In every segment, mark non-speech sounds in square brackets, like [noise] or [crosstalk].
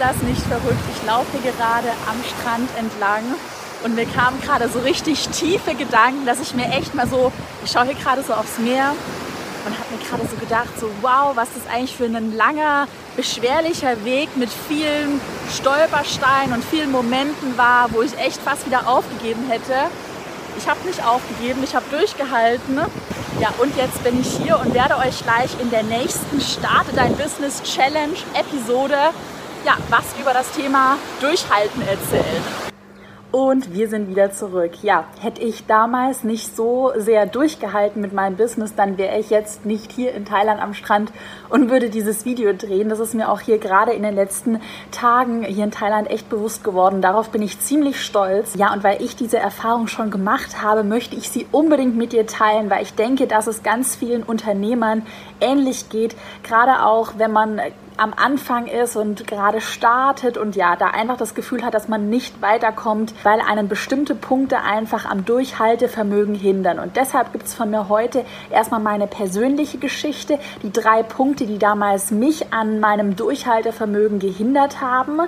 das nicht verrückt? Ich laufe gerade am Strand entlang und mir kamen gerade so richtig tiefe Gedanken, dass ich mir echt mal so, ich schaue hier gerade so aufs Meer und habe mir gerade so gedacht, so wow, was das eigentlich für ein langer, beschwerlicher Weg mit vielen Stolpersteinen und vielen Momenten war, wo ich echt fast wieder aufgegeben hätte. Ich habe nicht aufgegeben, ich habe durchgehalten. Ja, und jetzt bin ich hier und werde euch gleich in der nächsten Starte Dein Business Challenge Episode ja, was über das Thema Durchhalten erzählen. Und wir sind wieder zurück. Ja, hätte ich damals nicht so sehr durchgehalten mit meinem Business, dann wäre ich jetzt nicht hier in Thailand am Strand und würde dieses Video drehen. Das ist mir auch hier gerade in den letzten Tagen hier in Thailand echt bewusst geworden. Darauf bin ich ziemlich stolz. Ja, und weil ich diese Erfahrung schon gemacht habe, möchte ich sie unbedingt mit dir teilen, weil ich denke, dass es ganz vielen Unternehmern ähnlich geht. Gerade auch, wenn man am Anfang ist und gerade startet und ja, da einfach das Gefühl hat, dass man nicht weiterkommt, weil einen bestimmte Punkte einfach am Durchhaltevermögen hindern. Und deshalb gibt es von mir heute erstmal meine persönliche Geschichte, die drei Punkte, die damals mich an meinem Durchhaltevermögen gehindert haben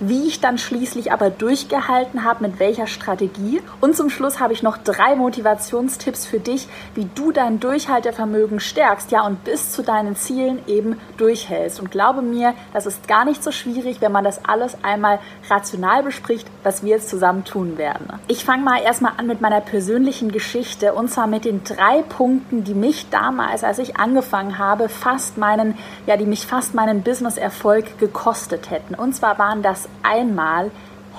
wie ich dann schließlich aber durchgehalten habe, mit welcher Strategie. Und zum Schluss habe ich noch drei Motivationstipps für dich, wie du dein Durchhaltevermögen stärkst, ja, und bis zu deinen Zielen eben durchhältst. Und glaube mir, das ist gar nicht so schwierig, wenn man das alles einmal rational bespricht, was wir jetzt zusammen tun werden. Ich fange mal erstmal an mit meiner persönlichen Geschichte und zwar mit den drei Punkten, die mich damals, als ich angefangen habe, fast meinen, ja, die mich fast meinen Business-Erfolg gekostet hätten. Und zwar waren das einmal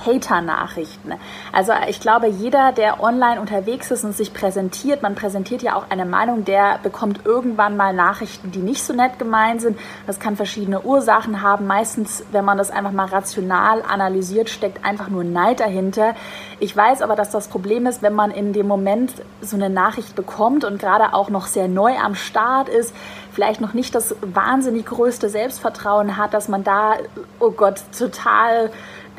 Hater-Nachrichten. Also ich glaube, jeder, der online unterwegs ist und sich präsentiert, man präsentiert ja auch eine Meinung, der bekommt irgendwann mal Nachrichten, die nicht so nett gemeint sind. Das kann verschiedene Ursachen haben. Meistens, wenn man das einfach mal rational analysiert, steckt einfach nur Neid dahinter. Ich weiß aber, dass das Problem ist, wenn man in dem Moment so eine Nachricht bekommt und gerade auch noch sehr neu am Start ist, vielleicht noch nicht das wahnsinnig größte Selbstvertrauen hat, dass man da, oh Gott, total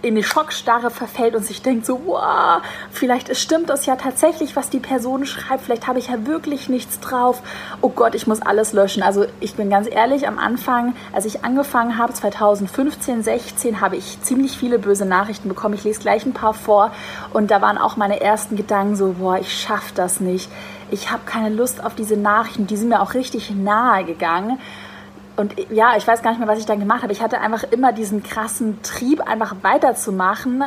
in die Schockstarre verfällt und sich denkt so, wow, vielleicht stimmt das ja tatsächlich, was die Person schreibt, vielleicht habe ich ja wirklich nichts drauf. Oh Gott, ich muss alles löschen. Also ich bin ganz ehrlich, am Anfang, als ich angefangen habe, 2015, 16, habe ich ziemlich viele böse Nachrichten bekommen. Ich lese gleich ein paar vor und da waren auch meine ersten Gedanken so, boah, ich schaffe das nicht ich habe keine Lust auf diese Nachrichten, die sind mir auch richtig nahe gegangen. Und ja, ich weiß gar nicht mehr, was ich dann gemacht habe. Ich hatte einfach immer diesen krassen Trieb, einfach weiterzumachen,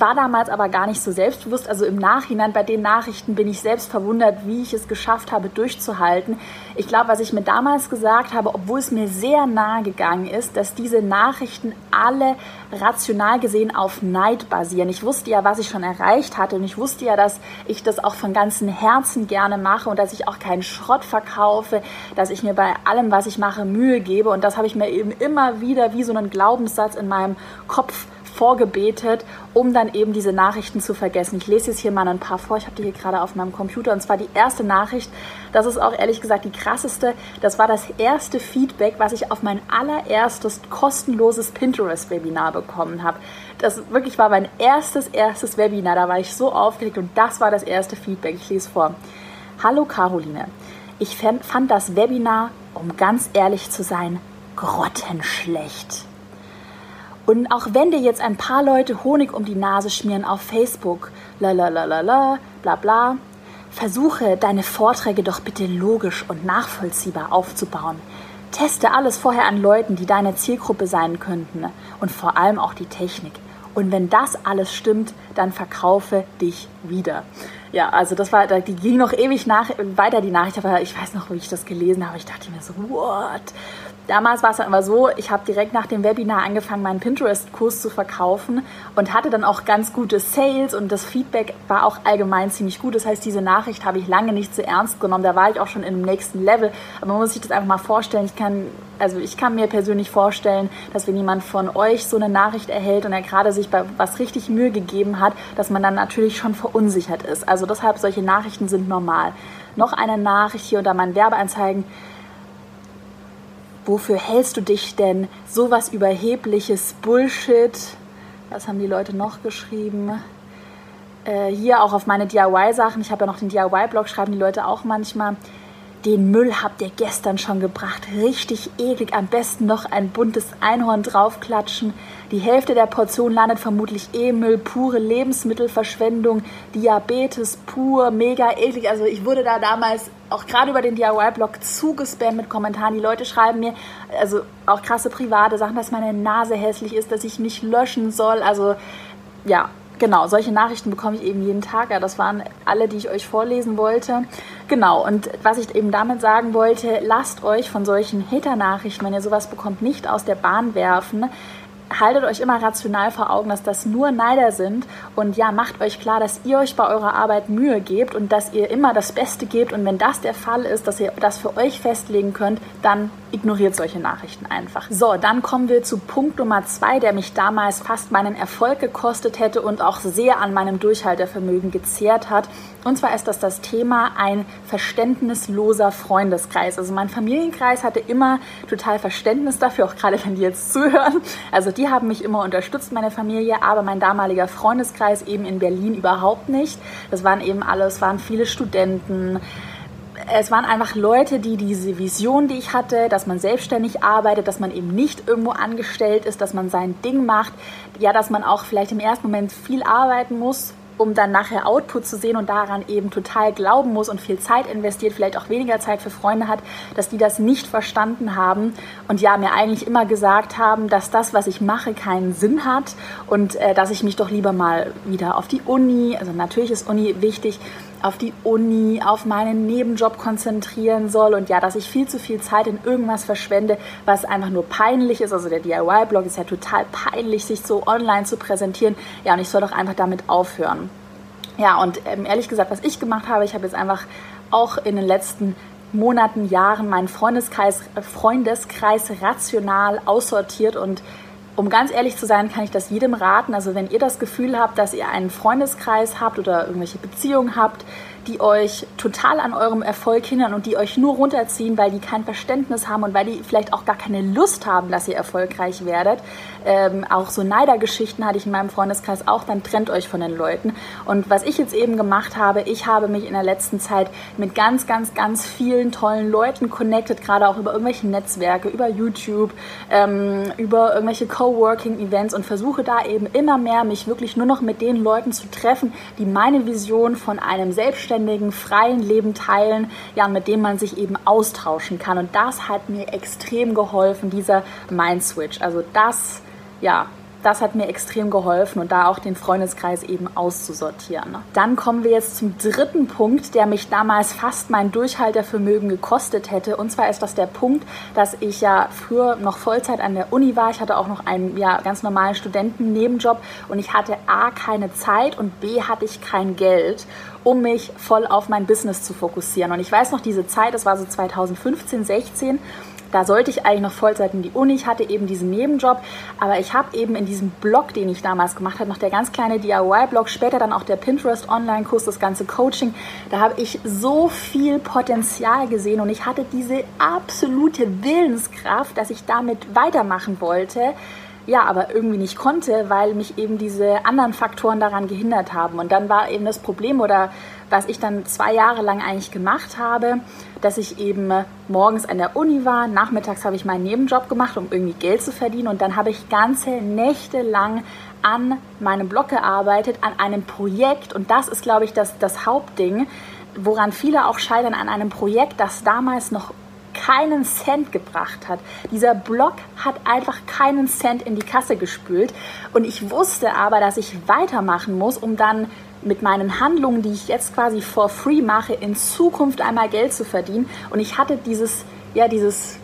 war damals aber gar nicht so selbstbewusst. Also im Nachhinein bei den Nachrichten bin ich selbst verwundert, wie ich es geschafft habe, durchzuhalten. Ich glaube, was ich mir damals gesagt habe, obwohl es mir sehr nahe gegangen ist, dass diese Nachrichten alle rational gesehen auf Neid basieren. Ich wusste ja, was ich schon erreicht hatte und ich wusste ja, dass ich das auch von ganzem Herzen gerne mache und dass ich auch keinen Schrott verkaufe, dass ich mir bei allem, was ich mache, Mühe gebe und das habe ich mir eben immer wieder wie so einen Glaubenssatz in meinem Kopf vorgebetet, um dann eben diese Nachrichten zu vergessen. Ich lese jetzt hier mal ein paar vor. Ich habe die hier gerade auf meinem Computer. Und zwar die erste Nachricht, das ist auch ehrlich gesagt die krasseste. Das war das erste Feedback, was ich auf mein allererstes kostenloses Pinterest-Webinar bekommen habe. Das wirklich war mein erstes, erstes Webinar. Da war ich so aufgeregt und das war das erste Feedback. Ich lese vor. Hallo Caroline. Ich fand das Webinar, um ganz ehrlich zu sein, grottenschlecht. Und auch wenn dir jetzt ein paar Leute Honig um die Nase schmieren auf Facebook, la la la la la, bla bla, versuche deine Vorträge doch bitte logisch und nachvollziehbar aufzubauen. Teste alles vorher an Leuten, die deine Zielgruppe sein könnten und vor allem auch die Technik. Und wenn das alles stimmt, dann verkaufe dich wieder. Ja, also das war, die ging noch ewig nach, weiter die Nachricht, aber ich weiß noch, wie ich das gelesen habe. Ich dachte mir so, what? Damals war es dann aber so, ich habe direkt nach dem Webinar angefangen, meinen Pinterest-Kurs zu verkaufen und hatte dann auch ganz gute Sales und das Feedback war auch allgemein ziemlich gut. Das heißt, diese Nachricht habe ich lange nicht zu ernst genommen. Da war ich auch schon in dem nächsten Level. Aber man muss sich das einfach mal vorstellen. Ich kann, also ich kann mir persönlich vorstellen, dass wenn jemand von euch so eine Nachricht erhält und er gerade sich bei was richtig Mühe gegeben hat, dass man dann natürlich schon verunsichert ist. Also deshalb solche Nachrichten sind normal. Noch eine Nachricht hier unter meinen Werbeanzeigen wofür hältst du dich denn? Sowas überhebliches Bullshit. Was haben die Leute noch geschrieben? Äh, hier auch auf meine DIY-Sachen. Ich habe ja noch den DIY-Blog, schreiben die Leute auch manchmal. Den Müll habt ihr gestern schon gebracht. Richtig eklig. Am besten noch ein buntes Einhorn draufklatschen. Die Hälfte der Portion landet vermutlich eh Müll. Pure Lebensmittelverschwendung. Diabetes pur. Mega eklig. Also ich wurde da damals auch gerade über den DIY-Blog zugespammt mit Kommentaren. Die Leute schreiben mir, also auch krasse private Sachen, dass meine Nase hässlich ist, dass ich mich löschen soll. Also ja, genau, solche Nachrichten bekomme ich eben jeden Tag. Ja, das waren alle, die ich euch vorlesen wollte. Genau, und was ich eben damit sagen wollte, lasst euch von solchen Hater-Nachrichten, wenn ihr sowas bekommt, nicht aus der Bahn werfen haltet euch immer rational vor Augen, dass das nur Neider sind und ja, macht euch klar, dass ihr euch bei eurer Arbeit Mühe gebt und dass ihr immer das Beste gebt und wenn das der Fall ist, dass ihr das für euch festlegen könnt, dann ignoriert solche Nachrichten einfach. So, dann kommen wir zu Punkt Nummer zwei, der mich damals fast meinen Erfolg gekostet hätte und auch sehr an meinem Durchhaltevermögen gezehrt hat. Und zwar ist das das Thema ein verständnisloser Freundeskreis. Also mein Familienkreis hatte immer total Verständnis dafür, auch gerade wenn die jetzt zuhören. Also die haben mich immer unterstützt, meine Familie, aber mein damaliger Freundeskreis eben in Berlin überhaupt nicht. Das waren eben alles, waren viele Studenten, es waren einfach Leute, die diese Vision, die ich hatte, dass man selbstständig arbeitet, dass man eben nicht irgendwo angestellt ist, dass man sein Ding macht, ja, dass man auch vielleicht im ersten Moment viel arbeiten muss, um dann nachher Output zu sehen und daran eben total glauben muss und viel Zeit investiert, vielleicht auch weniger Zeit für Freunde hat, dass die das nicht verstanden haben und ja, mir eigentlich immer gesagt haben, dass das, was ich mache, keinen Sinn hat und äh, dass ich mich doch lieber mal wieder auf die Uni, also natürlich ist Uni wichtig, auf die Uni, auf meinen Nebenjob konzentrieren soll und ja, dass ich viel zu viel Zeit in irgendwas verschwende, was einfach nur peinlich ist. Also der DIY-Blog ist ja total peinlich, sich so online zu präsentieren. Ja, und ich soll doch einfach damit aufhören. Ja, und ähm, ehrlich gesagt, was ich gemacht habe, ich habe jetzt einfach auch in den letzten Monaten, Jahren meinen Freundeskreis, äh, Freundeskreis rational aussortiert und um ganz ehrlich zu sein, kann ich das jedem raten. Also wenn ihr das Gefühl habt, dass ihr einen Freundeskreis habt oder irgendwelche Beziehungen habt, die euch total an eurem Erfolg hindern und die euch nur runterziehen, weil die kein Verständnis haben und weil die vielleicht auch gar keine Lust haben, dass ihr erfolgreich werdet. Ähm, auch so Neidergeschichten hatte ich in meinem Freundeskreis auch, dann trennt euch von den Leuten. Und was ich jetzt eben gemacht habe, ich habe mich in der letzten Zeit mit ganz, ganz, ganz vielen tollen Leuten connected, gerade auch über irgendwelche Netzwerke, über YouTube, ähm, über irgendwelche Coworking-Events und versuche da eben immer mehr mich wirklich nur noch mit den Leuten zu treffen, die meine Vision von einem selbstständigen selbstständigen, freien Leben teilen, ja, mit dem man sich eben austauschen kann. Und das hat mir extrem geholfen, dieser Mind-Switch. Also das, ja, das hat mir extrem geholfen und da auch den Freundeskreis eben auszusortieren. Dann kommen wir jetzt zum dritten Punkt, der mich damals fast mein Durchhaltervermögen gekostet hätte. Und zwar ist das der Punkt, dass ich ja früher noch Vollzeit an der Uni war. Ich hatte auch noch einen ja, ganz normalen Studentennebenjob und ich hatte A keine Zeit und B hatte ich kein Geld um mich voll auf mein Business zu fokussieren. Und ich weiß noch diese Zeit, das war so 2015, 16 da sollte ich eigentlich noch Vollzeit in die Uni. Ich hatte eben diesen Nebenjob, aber ich habe eben in diesem Blog, den ich damals gemacht habe, noch der ganz kleine DIY-Blog, später dann auch der Pinterest Online-Kurs, das ganze Coaching, da habe ich so viel Potenzial gesehen und ich hatte diese absolute Willenskraft, dass ich damit weitermachen wollte ja, aber irgendwie nicht konnte, weil mich eben diese anderen Faktoren daran gehindert haben. Und dann war eben das Problem oder was ich dann zwei Jahre lang eigentlich gemacht habe, dass ich eben morgens an der Uni war, nachmittags habe ich meinen Nebenjob gemacht, um irgendwie Geld zu verdienen und dann habe ich ganze Nächte lang an meinem Blog gearbeitet, an einem Projekt und das ist, glaube ich, das, das Hauptding, woran viele auch scheitern, an einem Projekt, das damals noch keinen Cent gebracht hat. Dieser Blog hat einfach keinen Cent in die Kasse gespült. Und ich wusste aber, dass ich weitermachen muss, um dann mit meinen Handlungen, die ich jetzt quasi for free mache, in Zukunft einmal Geld zu verdienen. Und ich hatte dieses, ja, dieses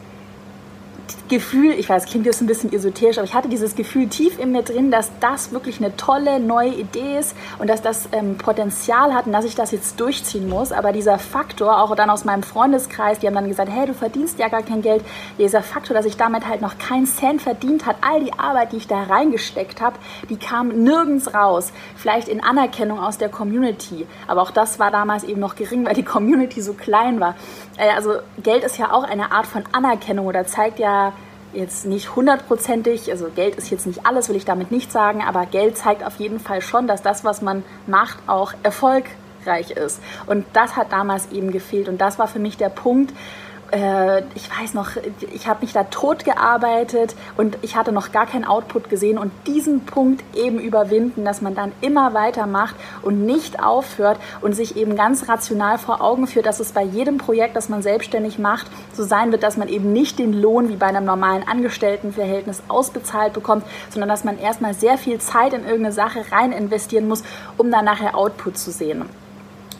Gefühl, ich weiß, klingt jetzt ein bisschen esoterisch, aber ich hatte dieses Gefühl tief in mir drin, dass das wirklich eine tolle neue Idee ist und dass das ähm, Potenzial hat und dass ich das jetzt durchziehen muss. Aber dieser Faktor, auch dann aus meinem Freundeskreis, die haben dann gesagt, hey, du verdienst ja gar kein Geld. Dieser Faktor, dass ich damit halt noch keinen Cent verdient hat, all die Arbeit, die ich da reingesteckt habe, die kam nirgends raus. Vielleicht in Anerkennung aus der Community. Aber auch das war damals eben noch gering, weil die Community so klein war. Äh, also Geld ist ja auch eine Art von Anerkennung oder zeigt ja jetzt nicht hundertprozentig, also Geld ist jetzt nicht alles, will ich damit nicht sagen, aber Geld zeigt auf jeden Fall schon, dass das, was man macht, auch Erfolg erfolgreich ist. Und das hat damals eben gefehlt. Und das war für mich der Punkt, äh, ich weiß noch, ich habe mich da tot gearbeitet und ich hatte noch gar keinen Output gesehen und diesen Punkt eben überwinden, dass man dann immer weitermacht und nicht aufhört und sich eben ganz rational vor Augen führt, dass es bei jedem Projekt, das man selbstständig macht, so sein wird, dass man eben nicht den Lohn wie bei einem normalen Angestelltenverhältnis ausbezahlt bekommt, sondern dass man erstmal sehr viel Zeit in irgendeine Sache rein investieren muss, um dann nachher Output zu sehen.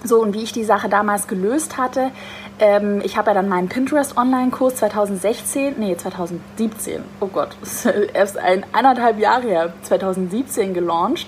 So, und wie ich die Sache damals gelöst hatte, ähm, ich habe ja dann meinen Pinterest-Online-Kurs 2016, nee, 2017, oh Gott, [laughs] erst ein eineinhalb Jahre her, 2017 gelauncht.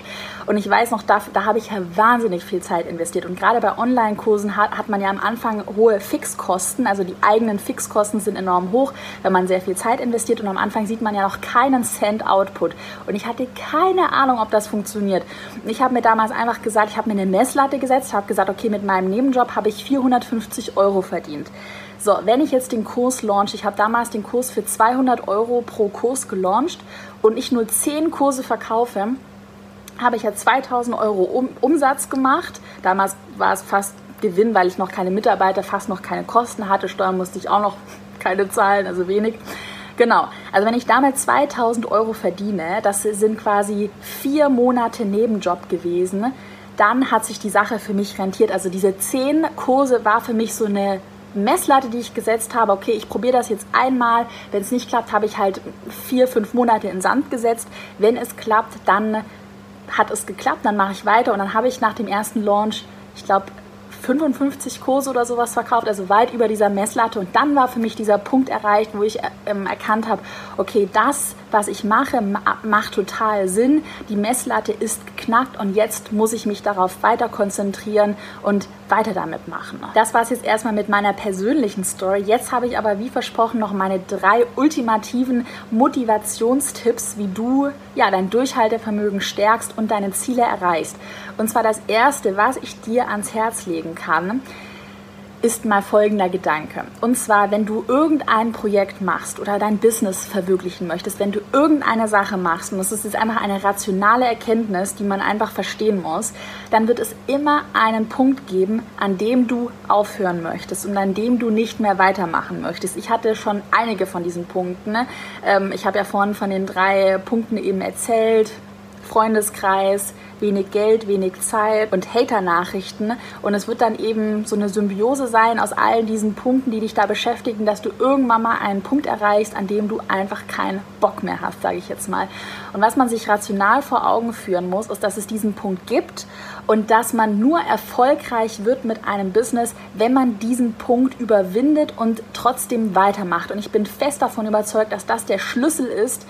Und ich weiß noch, da, da habe ich ja wahnsinnig viel Zeit investiert. Und gerade bei Online-Kursen hat, hat man ja am Anfang hohe Fixkosten, also die eigenen Fixkosten sind enorm hoch, wenn man sehr viel Zeit investiert. Und am Anfang sieht man ja noch keinen Cent Output. Und ich hatte keine Ahnung, ob das funktioniert. Und ich habe mir damals einfach gesagt, ich habe mir eine Messlatte gesetzt, habe gesagt, okay, mit meinem Nebenjob habe ich 450 Euro verdient. So, wenn ich jetzt den Kurs launche, ich habe damals den Kurs für 200 Euro pro Kurs gelauncht und ich nur 10 Kurse verkaufe, habe ich ja 2000 Euro um, Umsatz gemacht. Damals war es fast Gewinn, weil ich noch keine Mitarbeiter, fast noch keine Kosten hatte. Steuern musste ich auch noch [laughs] keine zahlen, also wenig. Genau, also wenn ich damit 2000 Euro verdiene, das sind quasi vier Monate Nebenjob gewesen, dann hat sich die Sache für mich rentiert. Also diese zehn Kurse war für mich so eine Messlatte, die ich gesetzt habe, okay, ich probiere das jetzt einmal. Wenn es nicht klappt, habe ich halt vier, fünf Monate in Sand gesetzt. Wenn es klappt, dann hat es geklappt, dann mache ich weiter und dann habe ich nach dem ersten Launch, ich glaube, 55 Kurse oder sowas verkauft, also weit über dieser Messlatte. Und dann war für mich dieser Punkt erreicht, wo ich ähm, erkannt habe, okay, das, was ich mache, macht total Sinn. Die Messlatte ist geknackt und jetzt muss ich mich darauf weiter konzentrieren und weiter damit machen. Das war es jetzt erstmal mit meiner persönlichen Story. Jetzt habe ich aber wie versprochen noch meine drei ultimativen Motivationstipps, wie du ja dein Durchhaltevermögen stärkst und deine Ziele erreichst. Und zwar das erste, was ich dir ans Herz legen kann, ist mal folgender Gedanke. Und zwar, wenn du irgendein Projekt machst oder dein Business verwirklichen möchtest, wenn du irgendeine Sache machst, und das ist jetzt einfach eine rationale Erkenntnis, die man einfach verstehen muss, dann wird es immer einen Punkt geben, an dem du aufhören möchtest und an dem du nicht mehr weitermachen möchtest. Ich hatte schon einige von diesen Punkten. Ne? Ähm, ich habe ja vorhin von den drei Punkten eben erzählt. Freundeskreis, wenig Geld, wenig Zeit und Hater-Nachrichten. Und es wird dann eben so eine Symbiose sein aus all diesen Punkten, die dich da beschäftigen, dass du irgendwann mal einen Punkt erreichst, an dem du einfach keinen Bock mehr hast, sage ich jetzt mal. Und was man sich rational vor Augen führen muss, ist, dass es diesen Punkt gibt und dass man nur erfolgreich wird mit einem Business, wenn man diesen Punkt überwindet und trotzdem weitermacht. Und ich bin fest davon überzeugt, dass das der Schlüssel ist,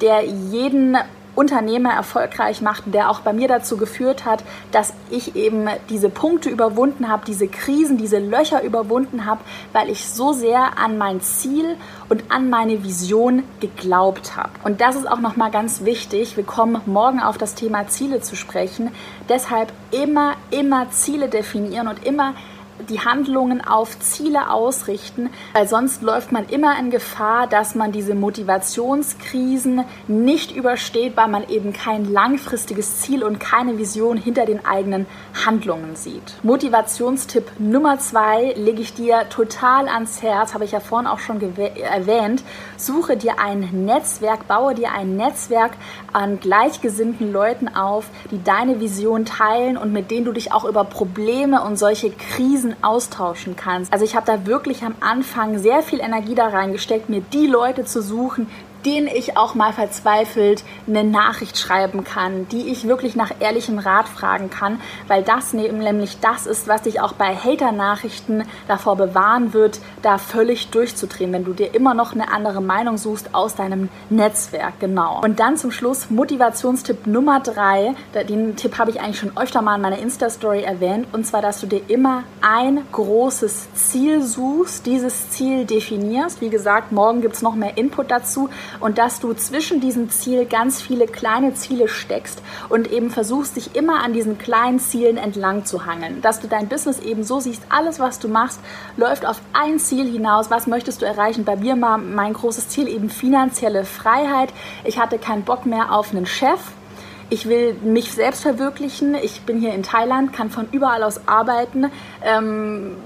der jeden Unternehmer erfolgreich macht, der auch bei mir dazu geführt hat, dass ich eben diese Punkte überwunden habe, diese Krisen, diese Löcher überwunden habe, weil ich so sehr an mein Ziel und an meine Vision geglaubt habe. Und das ist auch noch mal ganz wichtig. Wir kommen morgen auf das Thema Ziele zu sprechen. Deshalb immer, immer Ziele definieren und immer die Handlungen auf Ziele ausrichten, weil sonst läuft man immer in Gefahr, dass man diese Motivationskrisen nicht übersteht, weil man eben kein langfristiges Ziel und keine Vision hinter den eigenen Handlungen sieht. Motivationstipp Nummer zwei lege ich dir total ans Herz, habe ich ja vorhin auch schon erwähnt. Suche dir ein Netzwerk, baue dir ein Netzwerk an gleichgesinnten Leuten auf, die deine Vision teilen und mit denen du dich auch über Probleme und solche Krisen austauschen kannst. Also ich habe da wirklich am Anfang sehr viel Energie da reingesteckt, mir die Leute zu suchen, denen ich auch mal verzweifelt eine Nachricht schreiben kann, die ich wirklich nach ehrlichem Rat fragen kann, weil das nämlich das ist, was dich auch bei Hater-Nachrichten davor bewahren wird, da völlig durchzudrehen, wenn du dir immer noch eine andere Meinung suchst aus deinem Netzwerk, genau. Und dann zum Schluss Motivationstipp Nummer drei. Den Tipp habe ich eigentlich schon öfter mal in meiner Insta-Story erwähnt, und zwar, dass du dir immer ein großes Ziel suchst, dieses Ziel definierst. Wie gesagt, morgen gibt es noch mehr Input dazu und dass du zwischen diesen Ziel ganz viele kleine Ziele steckst und eben versuchst, dich immer an diesen kleinen Zielen entlang zu hangeln. Dass du dein Business eben so siehst, alles, was du machst, läuft auf ein Ziel hinaus. Was möchtest du erreichen? Bei mir war mein großes Ziel eben finanzielle Freiheit. Ich hatte keinen Bock mehr auf einen Chef ich will mich selbst verwirklichen. Ich bin hier in Thailand, kann von überall aus arbeiten. Ähm,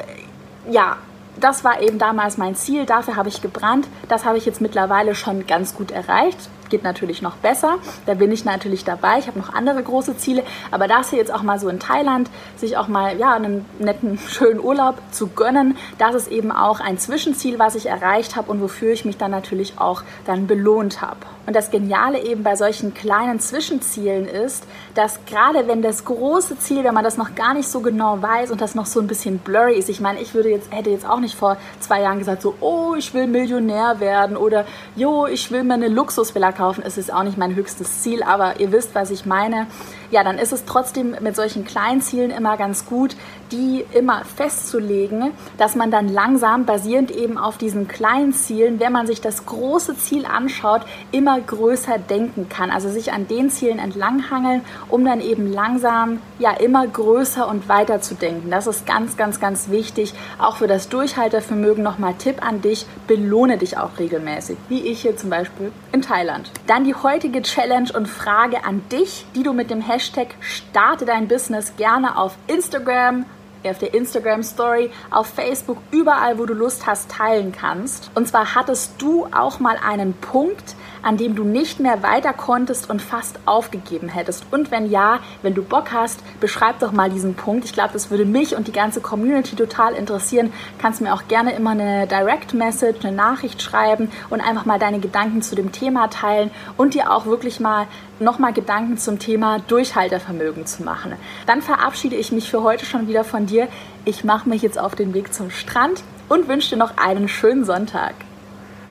ja, das war eben damals mein Ziel, dafür habe ich gebrannt. Das habe ich jetzt mittlerweile schon ganz gut erreicht geht natürlich noch besser. Da bin ich natürlich dabei. Ich habe noch andere große Ziele. Aber das hier jetzt auch mal so in Thailand, sich auch mal ja, einen netten, [laughs] schönen Urlaub zu gönnen, das ist eben auch ein Zwischenziel, was ich erreicht habe und wofür ich mich dann natürlich auch dann belohnt habe. Und das Geniale eben bei solchen kleinen Zwischenzielen ist, dass gerade wenn das große Ziel, wenn man das noch gar nicht so genau weiß und das noch so ein bisschen blurry ist, ich meine, ich würde jetzt, hätte jetzt auch nicht vor zwei Jahren gesagt, so, oh, ich will Millionär werden oder, jo, ich will mir eine Luxusvilla kaufen. Es ist auch nicht mein höchstes Ziel, aber ihr wisst, was ich meine. Ja, dann ist es trotzdem mit solchen kleinen Zielen immer ganz gut, die immer festzulegen, dass man dann langsam basierend eben auf diesen kleinen Zielen, wenn man sich das große Ziel anschaut, immer größer denken kann. Also sich an den Zielen entlanghangeln, um dann eben langsam ja immer größer und weiter zu denken. Das ist ganz, ganz, ganz wichtig. Auch für das Durchhaltevermögen nochmal Tipp an dich, belohne dich auch regelmäßig, wie ich hier zum Beispiel in Thailand. Dann die heutige Challenge und Frage an dich, die du mit dem Hashtag Starte dein Business gerne auf Instagram, auf der Instagram Story, auf Facebook, überall, wo du Lust hast, teilen kannst. Und zwar hattest du auch mal einen Punkt, an dem du nicht mehr weiter konntest und fast aufgegeben hättest? Und wenn ja, wenn du Bock hast, beschreib doch mal diesen Punkt. Ich glaube, das würde mich und die ganze Community total interessieren. Kannst mir auch gerne immer eine Direct Message, eine Nachricht schreiben und einfach mal deine Gedanken zu dem Thema teilen und dir auch wirklich mal nochmal Gedanken zum Thema Durchhaltevermögen zu machen. Dann verabschiede ich mich für heute schon wieder von dir. Ich mache mich jetzt auf den Weg zum Strand und wünsche dir noch einen schönen Sonntag.